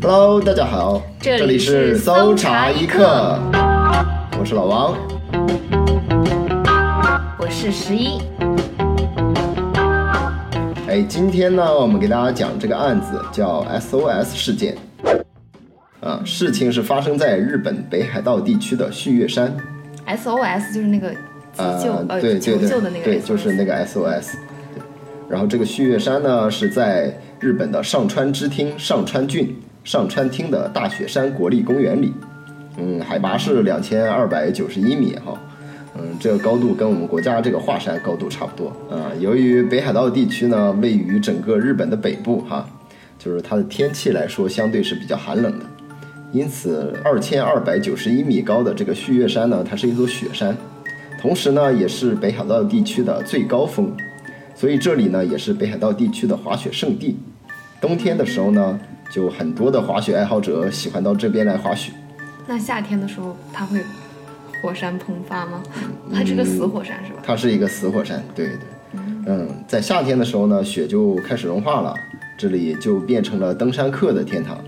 Hello，大家好，这里里是是搜搜查一刻，我是老王。我是十一，哎，今天呢，我们给大家讲这个案子叫 SOS 事件。啊，事情是发生在日本北海道地区的旭月山。SOS 就是那个急救、啊，呃对对对，求救的那个对，就是那个 SOS。然后这个旭月山呢是在日本的上川支厅上川郡上川町的大雪山国立公园里，嗯，海拔是两千二百九十一米哈，嗯，这个高度跟我们国家这个华山高度差不多啊。由于北海道地区呢位于整个日本的北部哈，就是它的天气来说相对是比较寒冷的。因此，二千二百九十一米高的这个旭月山呢，它是一座雪山，同时呢，也是北海道地区的最高峰，所以这里呢，也是北海道地区的滑雪圣地。冬天的时候呢，就很多的滑雪爱好者喜欢到这边来滑雪。那夏天的时候它会火山喷发吗？它是个死火山是吧？它是一个死火山，对对，嗯，在夏天的时候呢，雪就开始融化了，这里就变成了登山客的天堂。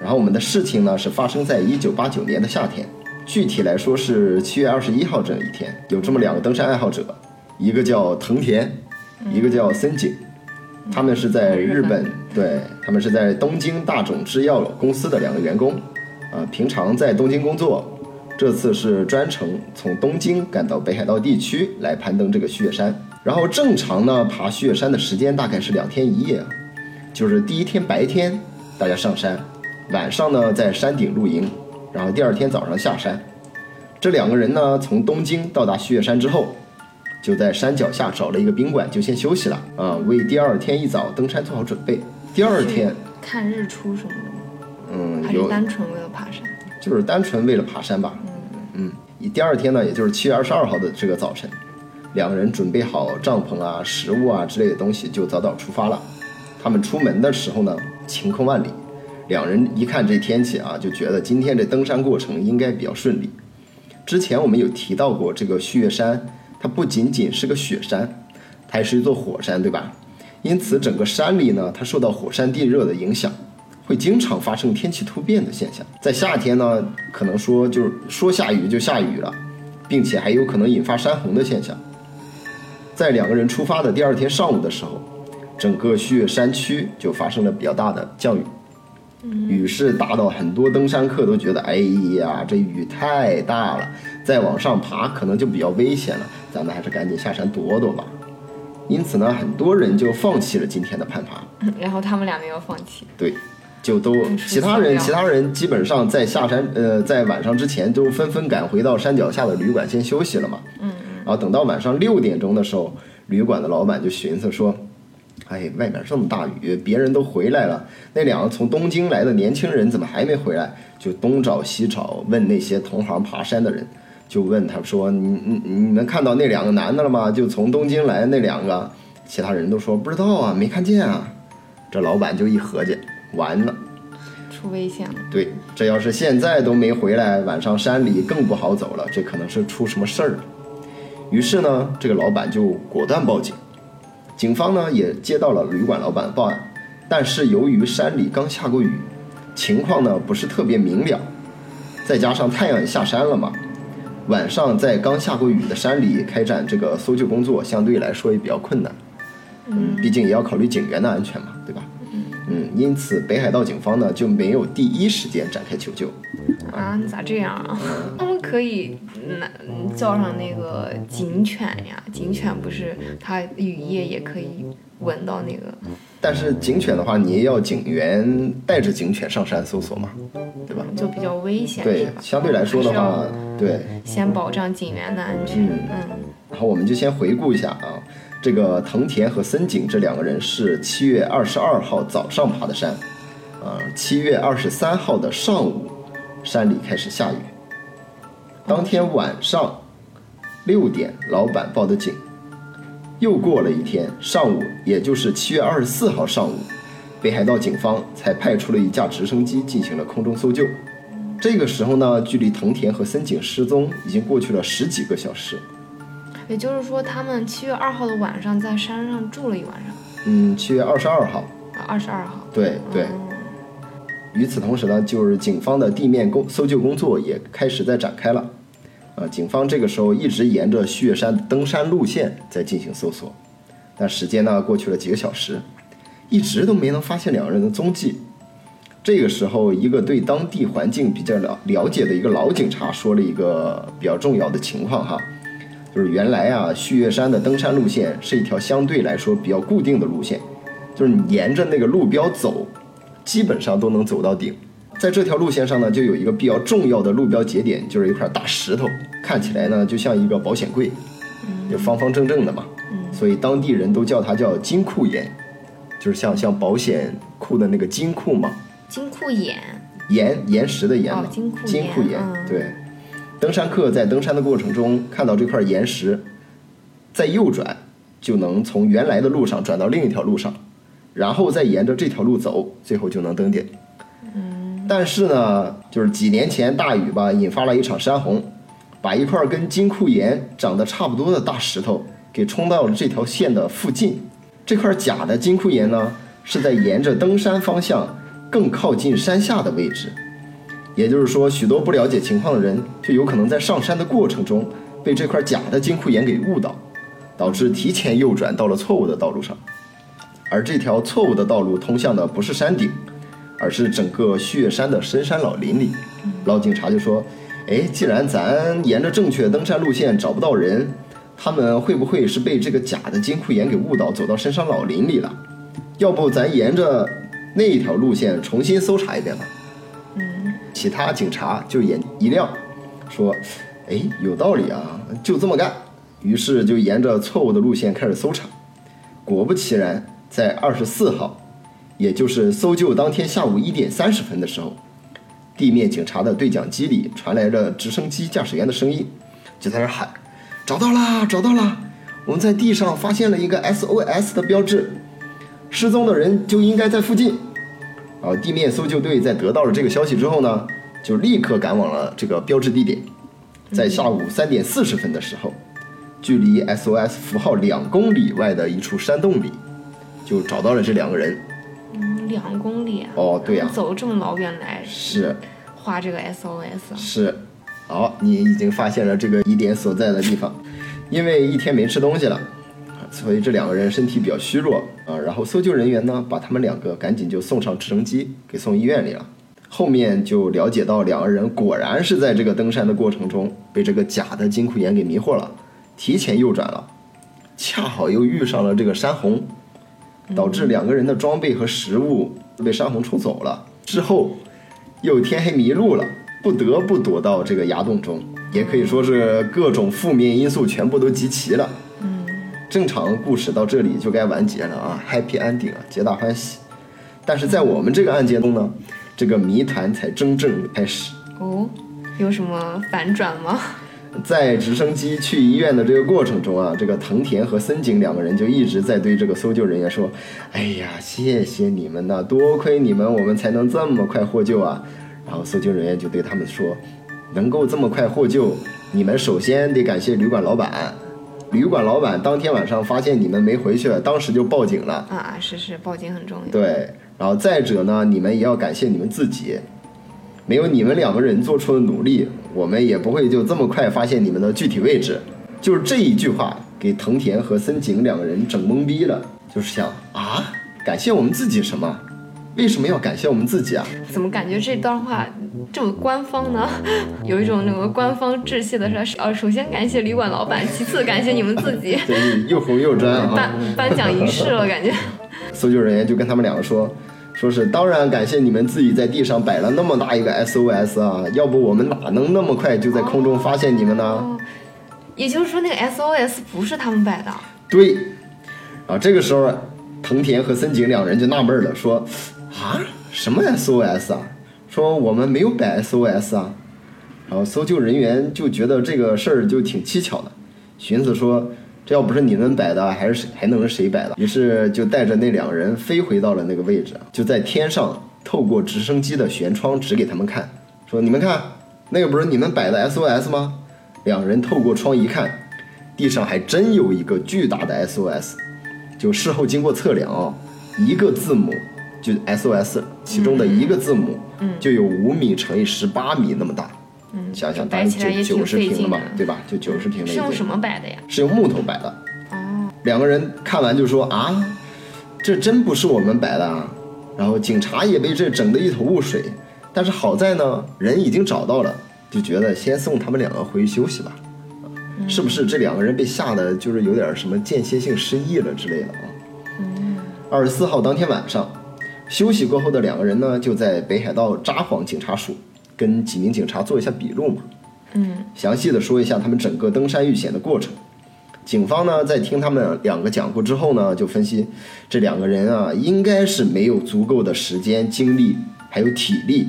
然后我们的事情呢是发生在一九八九年的夏天，具体来说是七月二十一号这一天，有这么两个登山爱好者，一个叫藤田，一个叫森井，他们是在日本，对他们是在东京大冢制药公司的两个员工，啊、平常在东京工作，这次是专程从东京赶到北海道地区来攀登这个旭月山。然后正常呢，爬旭月山的时间大概是两天一夜，就是第一天白天大家上山，晚上呢在山顶露营，然后第二天早上下山。这两个人呢，从东京到达旭月山之后，就在山脚下找了一个宾馆，就先休息了啊，为第二天一早登山做好准备。第二天，看日出什么的吗？嗯，还是有单纯为了爬山？就是单纯为了爬山吧。嗯，第二天呢，也就是七月二十二号的这个早晨，两个人准备好帐篷啊、食物啊之类的东西，就早早出发了。他们出门的时候呢，晴空万里，两人一看这天气啊，就觉得今天这登山过程应该比较顺利。之前我们有提到过，这个旭月山它不仅仅是个雪山，它还是一座火山，对吧？因此，整个山里呢，它受到火山地热的影响，会经常发生天气突变的现象。在夏天呢，可能说就是说下雨就下雨了，并且还有可能引发山洪的现象。在两个人出发的第二天上午的时候，整个旭月山区就发生了比较大的降雨，雨势大到很多登山客都觉得，哎呀，这雨太大了，再往上爬可能就比较危险了，咱们还是赶紧下山躲躲吧。因此呢，很多人就放弃了今天的攀爬。然后他们俩没有放弃。对，就都嗯其他人，其他人基本上在下山，呃，在晚上之前都纷纷赶回到山脚下的旅馆先休息了嘛。嗯。然后等到晚上六点钟的时候，旅馆的老板就寻思说：“哎，外面这么大雨，别人都回来了，那两个从东京来的年轻人怎么还没回来？”就东找西找，问那些同行爬山的人，就问他说：“你你你们看到那两个男的了吗？就从东京来的那两个。”其他人都说不知道啊，没看见啊。这老板就一合计，完了。出危险了，对，这要是现在都没回来，晚上山里更不好走了，这可能是出什么事儿了。于是呢，这个老板就果断报警。警方呢也接到了旅馆老板的报案，但是由于山里刚下过雨，情况呢不是特别明了，再加上太阳也下山了嘛，晚上在刚下过雨的山里开展这个搜救工作，相对来说也比较困难。嗯，毕竟也要考虑警员的安全嘛，对吧？嗯，因此北海道警方呢就没有第一时间展开求救。啊，你咋这样啊？他们可以拿叫上那个警犬呀，警犬不是它雨夜也可以闻到那个，但是警犬的话，你也要警员带着警犬上山搜索嘛，对吧？就比较危险，对？相对来说的话，对。先保障警员的安全。嗯嗯然后我们就先回顾一下啊，这个藤田和森井这两个人是七月二十二号早上爬的山，啊，七月二十三号的上午，山里开始下雨。当天晚上六点，老板报的警。又过了一天，上午，也就是七月二十四号上午，北海道警方才派出了一架直升机进行了空中搜救。这个时候呢，距离藤田和森井失踪已经过去了十几个小时。也就是说，他们七月二号的晚上在山上住了一晚上。嗯，七月二十二号。啊，二十二号。对对。与此同时呢，就是警方的地面工搜救工作也开始在展开了。啊，警方这个时候一直沿着旭月山登山路线在进行搜索，但时间呢过去了几个小时，一直都没能发现两个人的踪迹。这个时候，一个对当地环境比较了了解的一个老警察说了一个比较重要的情况哈，就是原来啊，旭月山的登山路线是一条相对来说比较固定的路线，就是你沿着那个路标走。基本上都能走到顶，在这条路线上呢，就有一个比较重要的路标节点，就是一块大石头，看起来呢就像一个保险柜，就方方正正的嘛，所以当地人都叫它叫金库岩，就是像像保险库的那个金库嘛。金库岩。岩岩石的岩。哦，金库金库岩。对，登山客在登山的过程中看到这块岩石，再右转就能从原来的路上转到另一条路上。然后再沿着这条路走，最后就能登顶。但是呢，就是几年前大雨吧，引发了一场山洪，把一块跟金库岩长得差不多的大石头给冲到了这条线的附近。这块假的金库岩呢，是在沿着登山方向更靠近山下的位置。也就是说，许多不了解情况的人就有可能在上山的过程中被这块假的金库岩给误导，导致提前右转到了错误的道路上。而这条错误的道路通向的不是山顶，而是整个旭月山的深山老林里。老警察就说：“哎，既然咱沿着正确登山路线找不到人，他们会不会是被这个假的金库岩给误导，走到深山老林里了？要不咱沿着那一条路线重新搜查一遍吧？”嗯，其他警察就眼一亮，说：“哎，有道理啊，就这么干。”于是就沿着错误的路线开始搜查。果不其然。在二十四号，也就是搜救当天下午一点三十分的时候，地面警察的对讲机里传来了直升机驾驶员的声音，就在那喊：“找到啦，找到啦！我们在地上发现了一个 SOS 的标志，失踪的人就应该在附近。”然后地面搜救队在得到了这个消息之后呢，就立刻赶往了这个标志地点，在下午三点四十分的时候，距离 SOS 符号两公里外的一处山洞里。就找到了这两个人，嗯，两公里哦，对呀，走这么老远来是画这个 SOS 是，好，你已经发现了这个疑点所在的地方，因为一天没吃东西了，所以这两个人身体比较虚弱啊。然后搜救人员呢，把他们两个赶紧就送上直升机，给送医院里了。后面就了解到两个人果然是在这个登山的过程中被这个假的金库岩给迷惑了，提前右转了，恰好又遇上了这个山洪。导致两个人的装备和食物被山洪冲走了，之后又天黑迷路了，不得不躲到这个崖洞中，也可以说是各种负面因素全部都集齐了。嗯，正常故事到这里就该完结了啊，Happy Ending 啊，皆大欢喜。但是在我们这个案件中呢，这个谜团才真正开始。哦，有什么反转吗？在直升机去医院的这个过程中啊，这个藤田和森井两个人就一直在对这个搜救人员说：“哎呀，谢谢你们呐，多亏你们，我们才能这么快获救啊。”然后搜救人员就对他们说：“能够这么快获救，你们首先得感谢旅馆老板。旅馆老板当天晚上发现你们没回去，当时就报警了。啊，是是，报警很重要。对，然后再者呢，你们也要感谢你们自己。”没有你们两个人做出的努力，我们也不会就这么快发现你们的具体位置。就是这一句话，给藤田和森井两个人整懵逼了。就是想啊，感谢我们自己什么？为什么要感谢我们自己啊？怎么感觉这段话这么官方呢？有一种那个官方致谢的说，呃，首先感谢旅馆老板，其次感谢你们自己。对，又红又专啊！颁颁奖仪式了，感觉。搜救人员就跟他们两个说。说是当然感谢你们自己在地上摆了那么大一个 SOS 啊，要不我们哪能那么快就在空中发现你们呢？也就是说那个 SOS 不是他们摆的。对。啊，这个时候藤田和森井两人就纳闷了，说啊什么 SOS 啊？说我们没有摆 SOS 啊。然后搜救人员就觉得这个事儿就挺蹊跷的，寻思说。这要不是你们摆的，还是谁还能是谁摆的？于是就带着那两人飞回到了那个位置，就在天上透过直升机的舷窗指给他们看，说：“你们看，那个不是你们摆的 SOS 吗？”两人透过窗一看，地上还真有一个巨大的 SOS，就事后经过测量啊，一个字母就 SOS 其中的一个字母，嗯就有五米乘以十八米那么大。嗯，想想，摆起来九九十平了嘛对吧？就九十平的是用什么摆的呀？是用木头摆的。哦，两个人看完就说啊，这真不是我们摆的啊。然后警察也被这整得一头雾水，但是好在呢，人已经找到了，就觉得先送他们两个回去休息吧。是不是这两个人被吓得就是有点什么间歇性失忆了之类的啊？二十四号当天晚上，休息过后的两个人呢，就在北海道札幌警察署跟几名警察做一下笔录嘛。嗯详细的说一下他们整个登山遇险的过程。警方呢，在听他们两个讲过之后呢，就分析这两个人啊，应该是没有足够的时间、精力还有体力，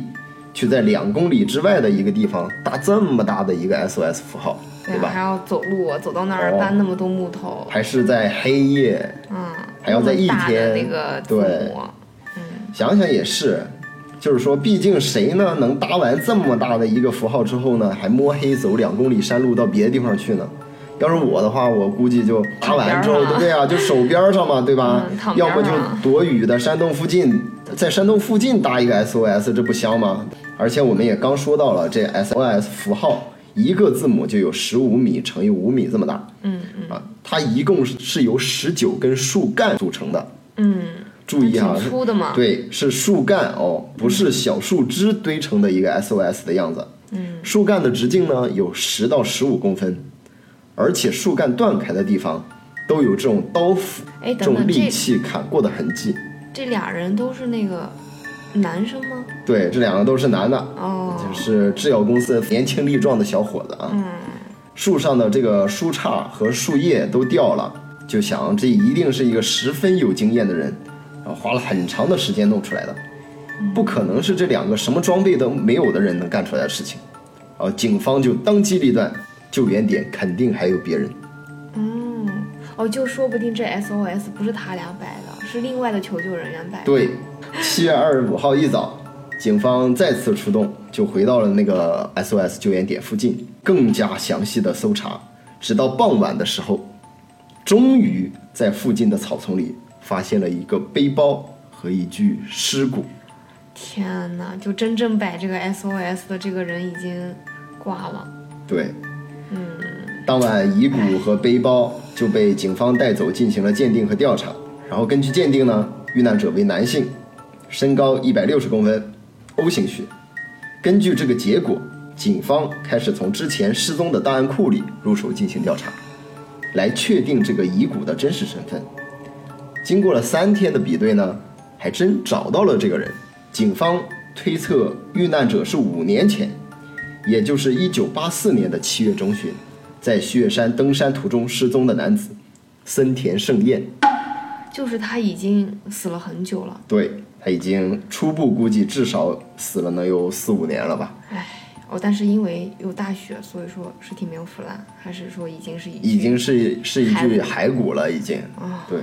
去在两公里之外的一个地方搭这么大的一个 SOS 符号，对对啊，还？要走路，走到那儿哦搬那么多木头，还是在黑夜，嗯，还要在一天那个对嗯，想想也是，就是说，毕竟谁呢能搭完这么大的一个符号之后呢，还摸黑走两公里山路到别的地方去呢？要是我的话，我估计就搭完之后，对啊，就手边儿上嘛，对吧？嗯要么就躲雨的山洞附近，在山洞附近搭一个 SOS，这不香吗？而且我们也刚说到了，这 SOS 符号一个字母就有十五米乘以五米这么大，嗯嗯啊，它一共是是由十九根树干组成的。嗯，注意啊，粗的嘛，对，是树干哦，不是小树枝堆成的一个 SOS 的样子。嗯，树干的直径呢有十到十五公分，而且树干断开的地方都有这种刀斧、哎，这种等等，这利器砍过的痕迹。这俩人都是那个男生吗？对，这两个都是男的，哦，就是制药公司年轻力壮的小伙子啊。嗯，树上的这个树杈和树叶都掉了，就想这一定是一个十分有经验的人，然后花了很长的时间弄出来的，不可能是这两个什么装备都没有的人能干出来的事情。然后警方就当机立断，救援点肯定还有别人。嗯，哦，就说不定这 SOS 不是他俩摆的，是另外的求救人员摆的。对，七月二十五号一早，警方再次出动，就回到了那个 SOS 救援点附近，更加详细的搜查。直到傍晚的时候，终于在附近的草丛里发现了一个背包和一具尸骨。天哪，就真正摆这个 SOS 的这个人已经挂了。对，嗯，当晚遗骨和背包就被警方带走进行了鉴定和调查。然后根据鉴定呢，遇难者为男性，身高一百六十公分，O 型血。根据这个结果，警方开始从之前失踪的档案库里入手进行调查，来确定这个遗骨的真实身份。经过了三天的比对呢，还真找到了这个人。警方推测遇难者是五年前，也就是一九八四年的七月中旬，在旭岳山登山途中失踪的男子森田胜彦。就是他已经死了很久了。对他已经初步估计至少死了能有四五年了吧，唉，哦，但是因为有大雪，所以说尸体没有腐烂，还是说已经是已经是是一具骸骨了，已经。哦对，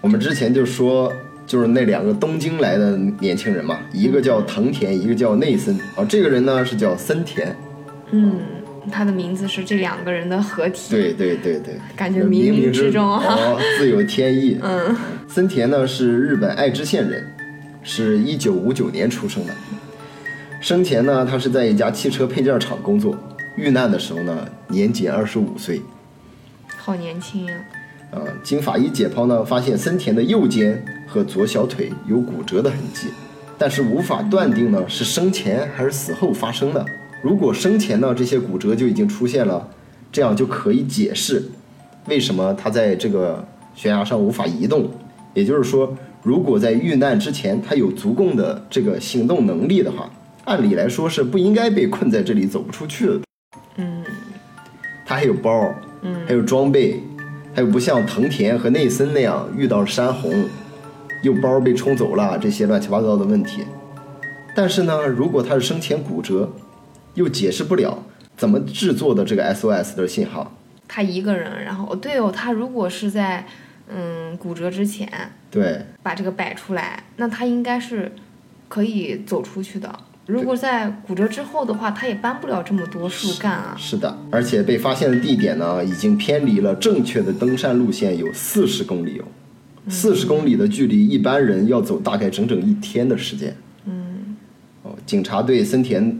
我们之前就说，就是那两个东京来的年轻人嘛，一个叫藤田，一个叫内森。啊，这个人呢是叫森田。嗯，他的名字是这两个人的合体。对对对对，感觉冥冥冥之中啊哦，自有天意。嗯，森田呢是日本爱知县人，是一九五九年出生的。生前呢，他是在一家汽车配件厂工作。遇难的时候呢，年仅二十五岁。好年轻呀、呃，经法医解剖呢，发现森田的右肩和左小腿有骨折的痕迹，但是无法断定呢是生前还是死后发生的。如果生前呢这些骨折就已经出现了，这样就可以解释为什么他在这个悬崖上无法移动。也就是说，如果在遇难之前他有足够的这个行动能力的话，按理来说是不应该被困在这里走不出去的。嗯他还有包，嗯，还有装备，还有不像藤田和内森那样遇到山洪，又包被冲走了这些乱七八糟的问题。但是呢，如果他是生前骨折，又解释不了怎么制作的这个 SOS 的信号。他一个人，然后对哦，他如果是在嗯骨折之前对把这个摆出来，那他应该是可以走出去的。如果在骨折之后的话，他也搬不了这么多树干啊。是的，而且被发现的地点呢，已经偏离了正确的登山路线有四十公里哦，四十公里的距离，一般人要走大概整整一天的时间。嗯，哦，警察对森田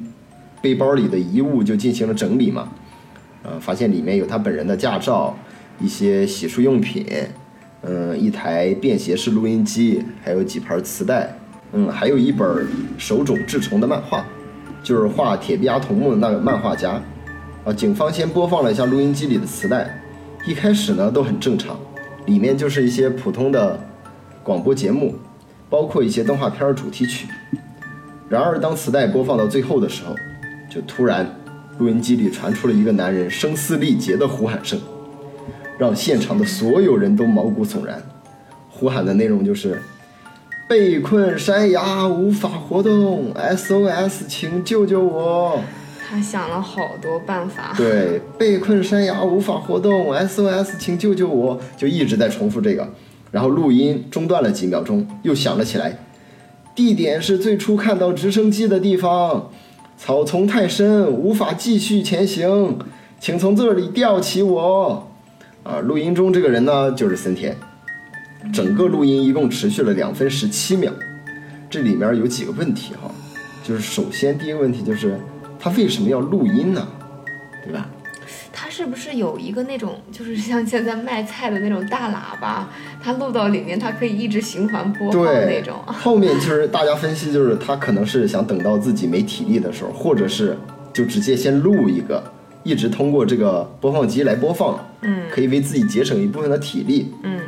背包里的遗物就进行了整理嘛，呃，发现里面有他本人的驾照、一些洗漱用品，嗯、一台便携式录音机，还有几盘磁带，嗯，还有一本手冢治虫的漫画，就是画铁臂阿童木的那个漫画家。啊，警方先播放了一下录音机里的磁带，一开始呢都很正常，里面就是一些普通的广播节目，包括一些动画片主题曲。然而，当磁带播放到最后的时候，就突然，录音机里传出了一个男人声嘶力竭的呼喊声，让现场的所有人都毛骨悚然。呼喊的内容就是：“被困山崖，无法活动，SOS，请救救我！”他想了好多办法。对，被困山崖无法活动，SOS，请救救我！就一直在重复这个，然后录音中断了几秒钟，又响了起来。地点是最初看到直升机的地方，草丛太深，无法继续前行，请从这里吊起我。啊，录音中这个人呢，就是森田。整个录音一共持续了两分十七秒，这里面有几个问题哈，就是首先第一个问题就是他为什么要录音呢？对吧？他是不是有一个那种，就是像现在卖菜的那种大喇叭，他录到里面，他可以一直循环播放那对种。后面就是大家分析，就是他可能是想等到自己没体力的时候，或者是就直接先录一个，一直通过这个播放机来播放，嗯可以为自己节省一部分的体力。嗯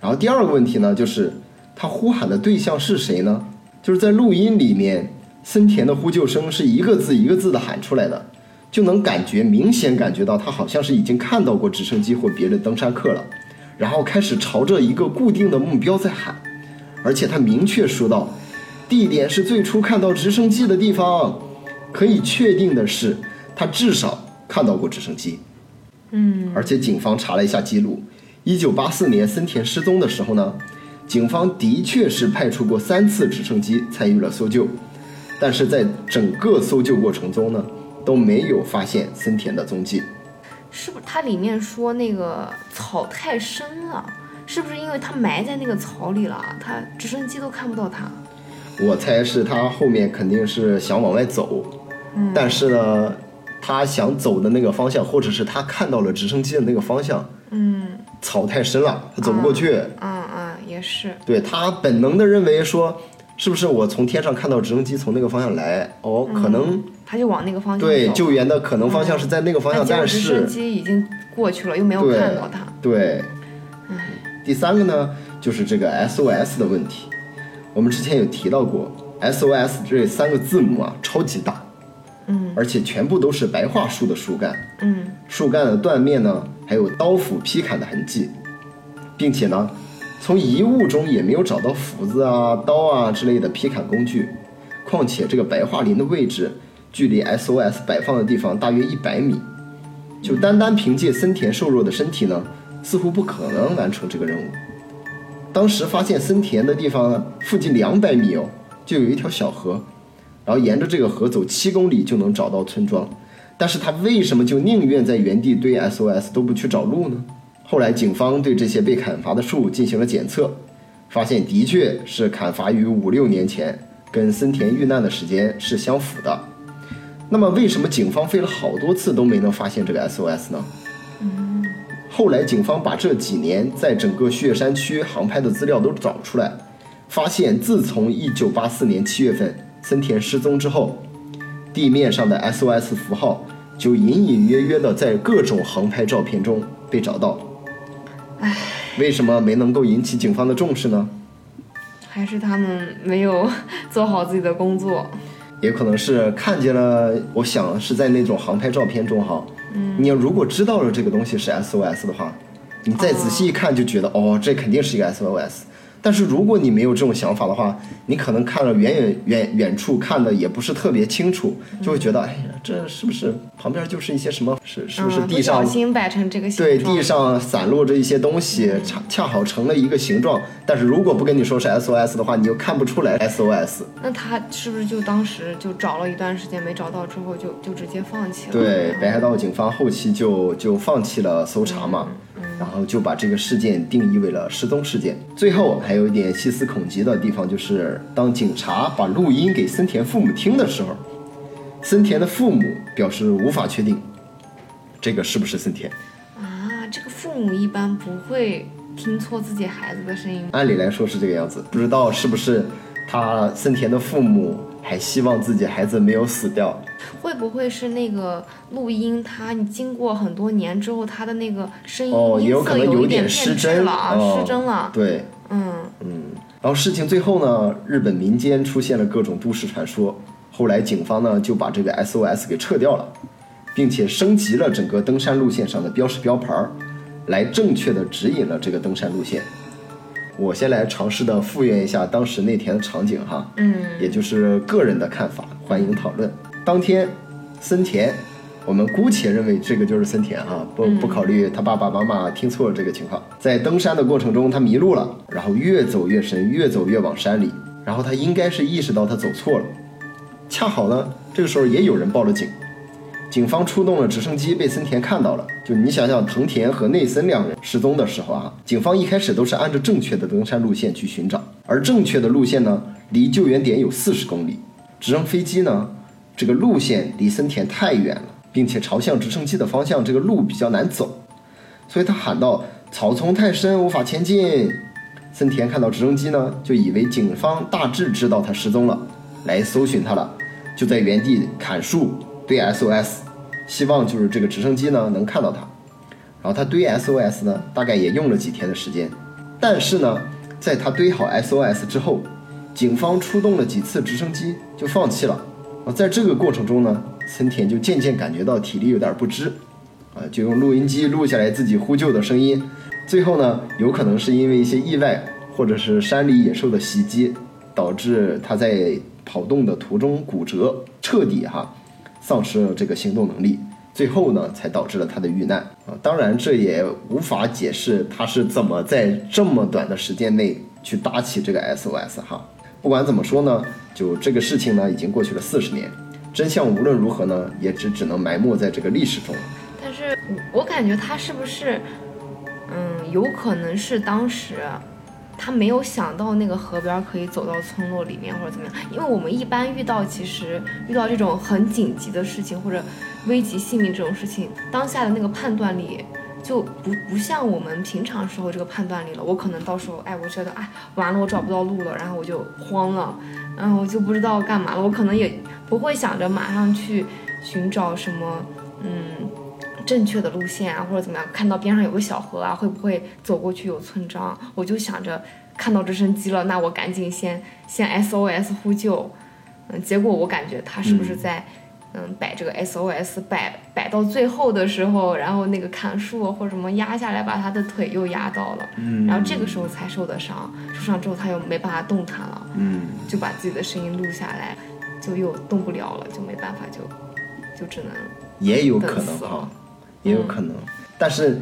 然后第二个问题呢，就是他呼喊的对象是谁呢？就是在录音里面，森田的呼救声是一个字一个字的喊出来的，就能感觉明显感觉到他好像是已经看到过直升机或别的登山客了，然后开始朝着一个固定的目标在喊，而且他明确说到，地点是最初看到直升机的地方，可以确定的是，他至少看到过直升机。嗯而且警方查了一下记录，一九八四年森田失踪的时候呢，警方的确是派出过三次直升机参与了搜救，但是在整个搜救过程中呢，都没有发现森田的踪迹。是不是它里面说那个草太深了？是不是因为它埋在那个草里了，它直升机都看不到它？我猜是他后面肯定是想往外走，嗯但是呢，他想走的那个方向，或者是他看到了直升机的那个方向，嗯草太深了，他走不过去。嗯嗯，也是。对他本能的认为说，是不是我从天上看到直升机从那个方向来？哦，可能他就往那个方向对救援的可能方向是在那个方向，但但结果直升机已经过去了，又没有看到他。对，第三个呢，就是这个 SOS 的问题。我们之前有提到过，SOS 这三个字母啊，超级大，嗯而且全部都是白桦树的树干，嗯树干的断面呢，还有刀斧劈砍的痕迹，并且呢，从遗物中也没有找到斧子啊、刀啊之类的劈砍工具。况且这个白桦林的位置距离 SOS 摆放的地方大约一百米，就单单凭借森田瘦弱的身体呢，似乎不可能完成这个任务。当时发现森田的地方呢，附近两百米哦，就有一条小河，然后沿着这个河走七公里就能找到村庄。但是他为什么就宁愿在原地堆 SOS 都不去找路呢？后来警方对这些被砍伐的树进行了检测，发现的确是砍伐于五六年前，跟森田遇难的时间是相符的。那么为什么警方费了好多次都没能发现这个 SOS 呢？后来警方把这几年在整个雪山区航拍的资料都找出来，发现自从1984年7月份森田失踪之后，地面上的 SOS 符号就隐隐约约的在各种航拍照片中被找到。唉，为什么没能够引起警方的重视呢？还是他们没有做好自己的工作。也可能是看见了，我想是在那种航拍照片中哈，嗯，你要如果知道了这个东西是 SOS 的话，你再仔细一看就觉得哦这肯定是一个 SOS。但是如果你没有这种想法的话，你可能看了远远远远处看的也不是特别清楚，就会觉得，哎呀，这是不是旁边就是一些什么？是是不是嗯地上不小心摆成这个形对，地上散落着一些东西，恰恰好成了一个形状。但是如果不跟你说是 SOS 的话，你又看不出来 SOS。那他是不是就当时就找了一段时间没找到之后就就直接放弃了？对，北海道警方后期就就放弃了搜查嘛，然后就把这个事件定义为了失踪事件。最后还有一点细思恐极的地方，就是当警察把录音给森田父母听的时候，森田的父母表示无法确定这个是不是森田。啊，这个父母一般不会听错自己孩子的声音。按理来说是这个样子，不知道是不是他森田的父母还希望自己孩子没有死掉。会不会是那个录音？它你经过很多年之后，它的那个声音哦，也音色有可能有点失真了失真了。对，嗯，然后事情最后呢，日本民间出现了各种都市传说，后来警方呢就把这个 SOS 给撤掉了，并且升级了整个登山路线上的标识标牌儿，来正确的指引了这个登山路线。我先来尝试的复原一下当时那天的场景哈，嗯，也就是个人的看法，欢迎讨论。当天，森田，我们姑且认为这个就是森田啊，不不考虑他爸爸妈妈听错了这个情况。在登山的过程中，他迷路了，然后越走越深，越走越往山里，然后他应该是意识到他走错了。恰好呢，这个时候也有人报了警，警方出动了直升机，被森田看到了。就你想想，藤田和内森两人失踪的时候啊，警方一开始都是按照正确的登山路线去寻找，而正确的路线呢，离救援点有四十公里。直升飞机呢，这个路线离森田太远了，并且朝向直升机的方向，这个路比较难走，所以他喊道：“草丛太深，无法前进。”森田看到直升机呢，就以为警方大致知道他失踪了，来搜寻他了，就在原地砍树堆 SOS，希望就是这个直升机呢能看到他。然后他堆 SOS 呢，大概也用了几天的时间，但是呢，在他堆好 SOS 之后，警方出动了几次直升机就放弃了。啊，在这个过程中呢，森田就渐渐感觉到体力有点不支，啊，就用录音机录下来自己呼救的声音。最后呢，有可能是因为一些意外或者是山里野兽的袭击，导致他在跑动的途中骨折，彻底哈丧失了这个行动能力。最后呢，才导致了他的遇难啊。当然，这也无法解释他是怎么在这么短的时间内去搭起这个 SOS 哈。不管怎么说呢，就这个事情呢，已经过去了四十年，真相无论如何呢，也只只能埋没在这个历史中。但是我感觉他是不是，嗯，有可能是当时他没有想到那个河边可以走到村落里面或者怎么样，因为我们一般遇到其实遇到这种很紧急的事情或者危及性命这种事情，当下的那个判断力。就不不像我们平常时候这个判断力了，我可能到时候，哎，我觉得，哎，完了，我找不到路了，然后我就慌了，然后我就不知道干嘛了，我可能也不会想着马上去寻找什么，嗯，正确的路线啊，或者怎么样，看到边上有个小河啊，会不会走过去有村庄？我就想着看到直升机了，那我赶紧先先 SOS 呼救。嗯，结果我感觉他是不是在嗯摆这个 SOS 摆摆到最后的时候，然后那个砍树或者什么压下来，把他的腿又压到了，嗯然后这个时候才受的伤，受伤之后他又没办法动弹了，嗯，就把自己的声音录下来，就又动不了了，就没办法就就只能也有可能哈等死了，也有可能。但是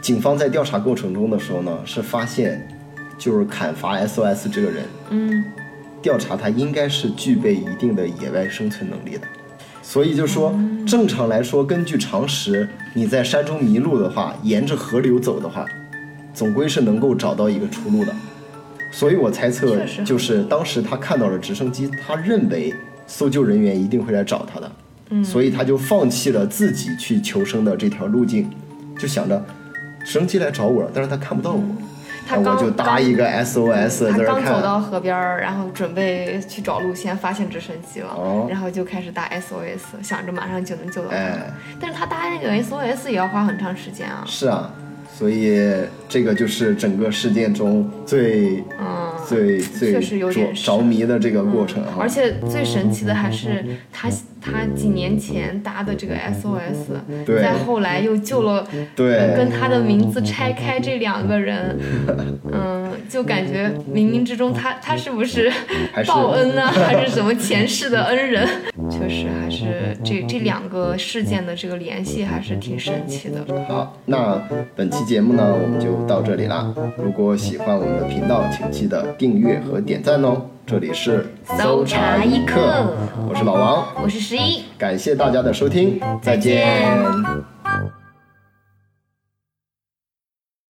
警方在调查过程中的时候呢，是发现就是砍伐 SOS 这个人，嗯调查他应该是具备一定的野外生存能力的。所以就说，正常来说，根据常识，你在山中迷路的话，沿着河流走的话，总归是能够找到一个出路的。所以我猜测，就是当时他看到了直升机，他认为搜救人员一定会来找他的，嗯所以他就放弃了自己去求生的这条路径，就想着直升机来找我了，但是他看不到我，他就搭一个 SOS 在。刚走到河边儿，然后准备去找路线，发现直升机了，哦然后就开始打 SOS，想着马上就能救到他。哎但是他搭那个 SOS 也要花很长时间啊。是啊，所以这个就是整个事件中最嗯，最最确实有点着着迷的这个过程哈。而且最神奇的还是他他几年前搭的这个 SOS，对再后来又救了对跟他的名字拆开这两个人，嗯，就感觉冥冥之中他他是不是报恩呢，还是什么前世的恩人？确实还是这这两个事件的这个联系还是挺神奇的。好，那本期节目呢，我们就到这里啦。如果喜欢我们的频道，请记得订阅和点赞哦。这里是搜查一刻我是老王，我是十一，感谢大家的收听，再见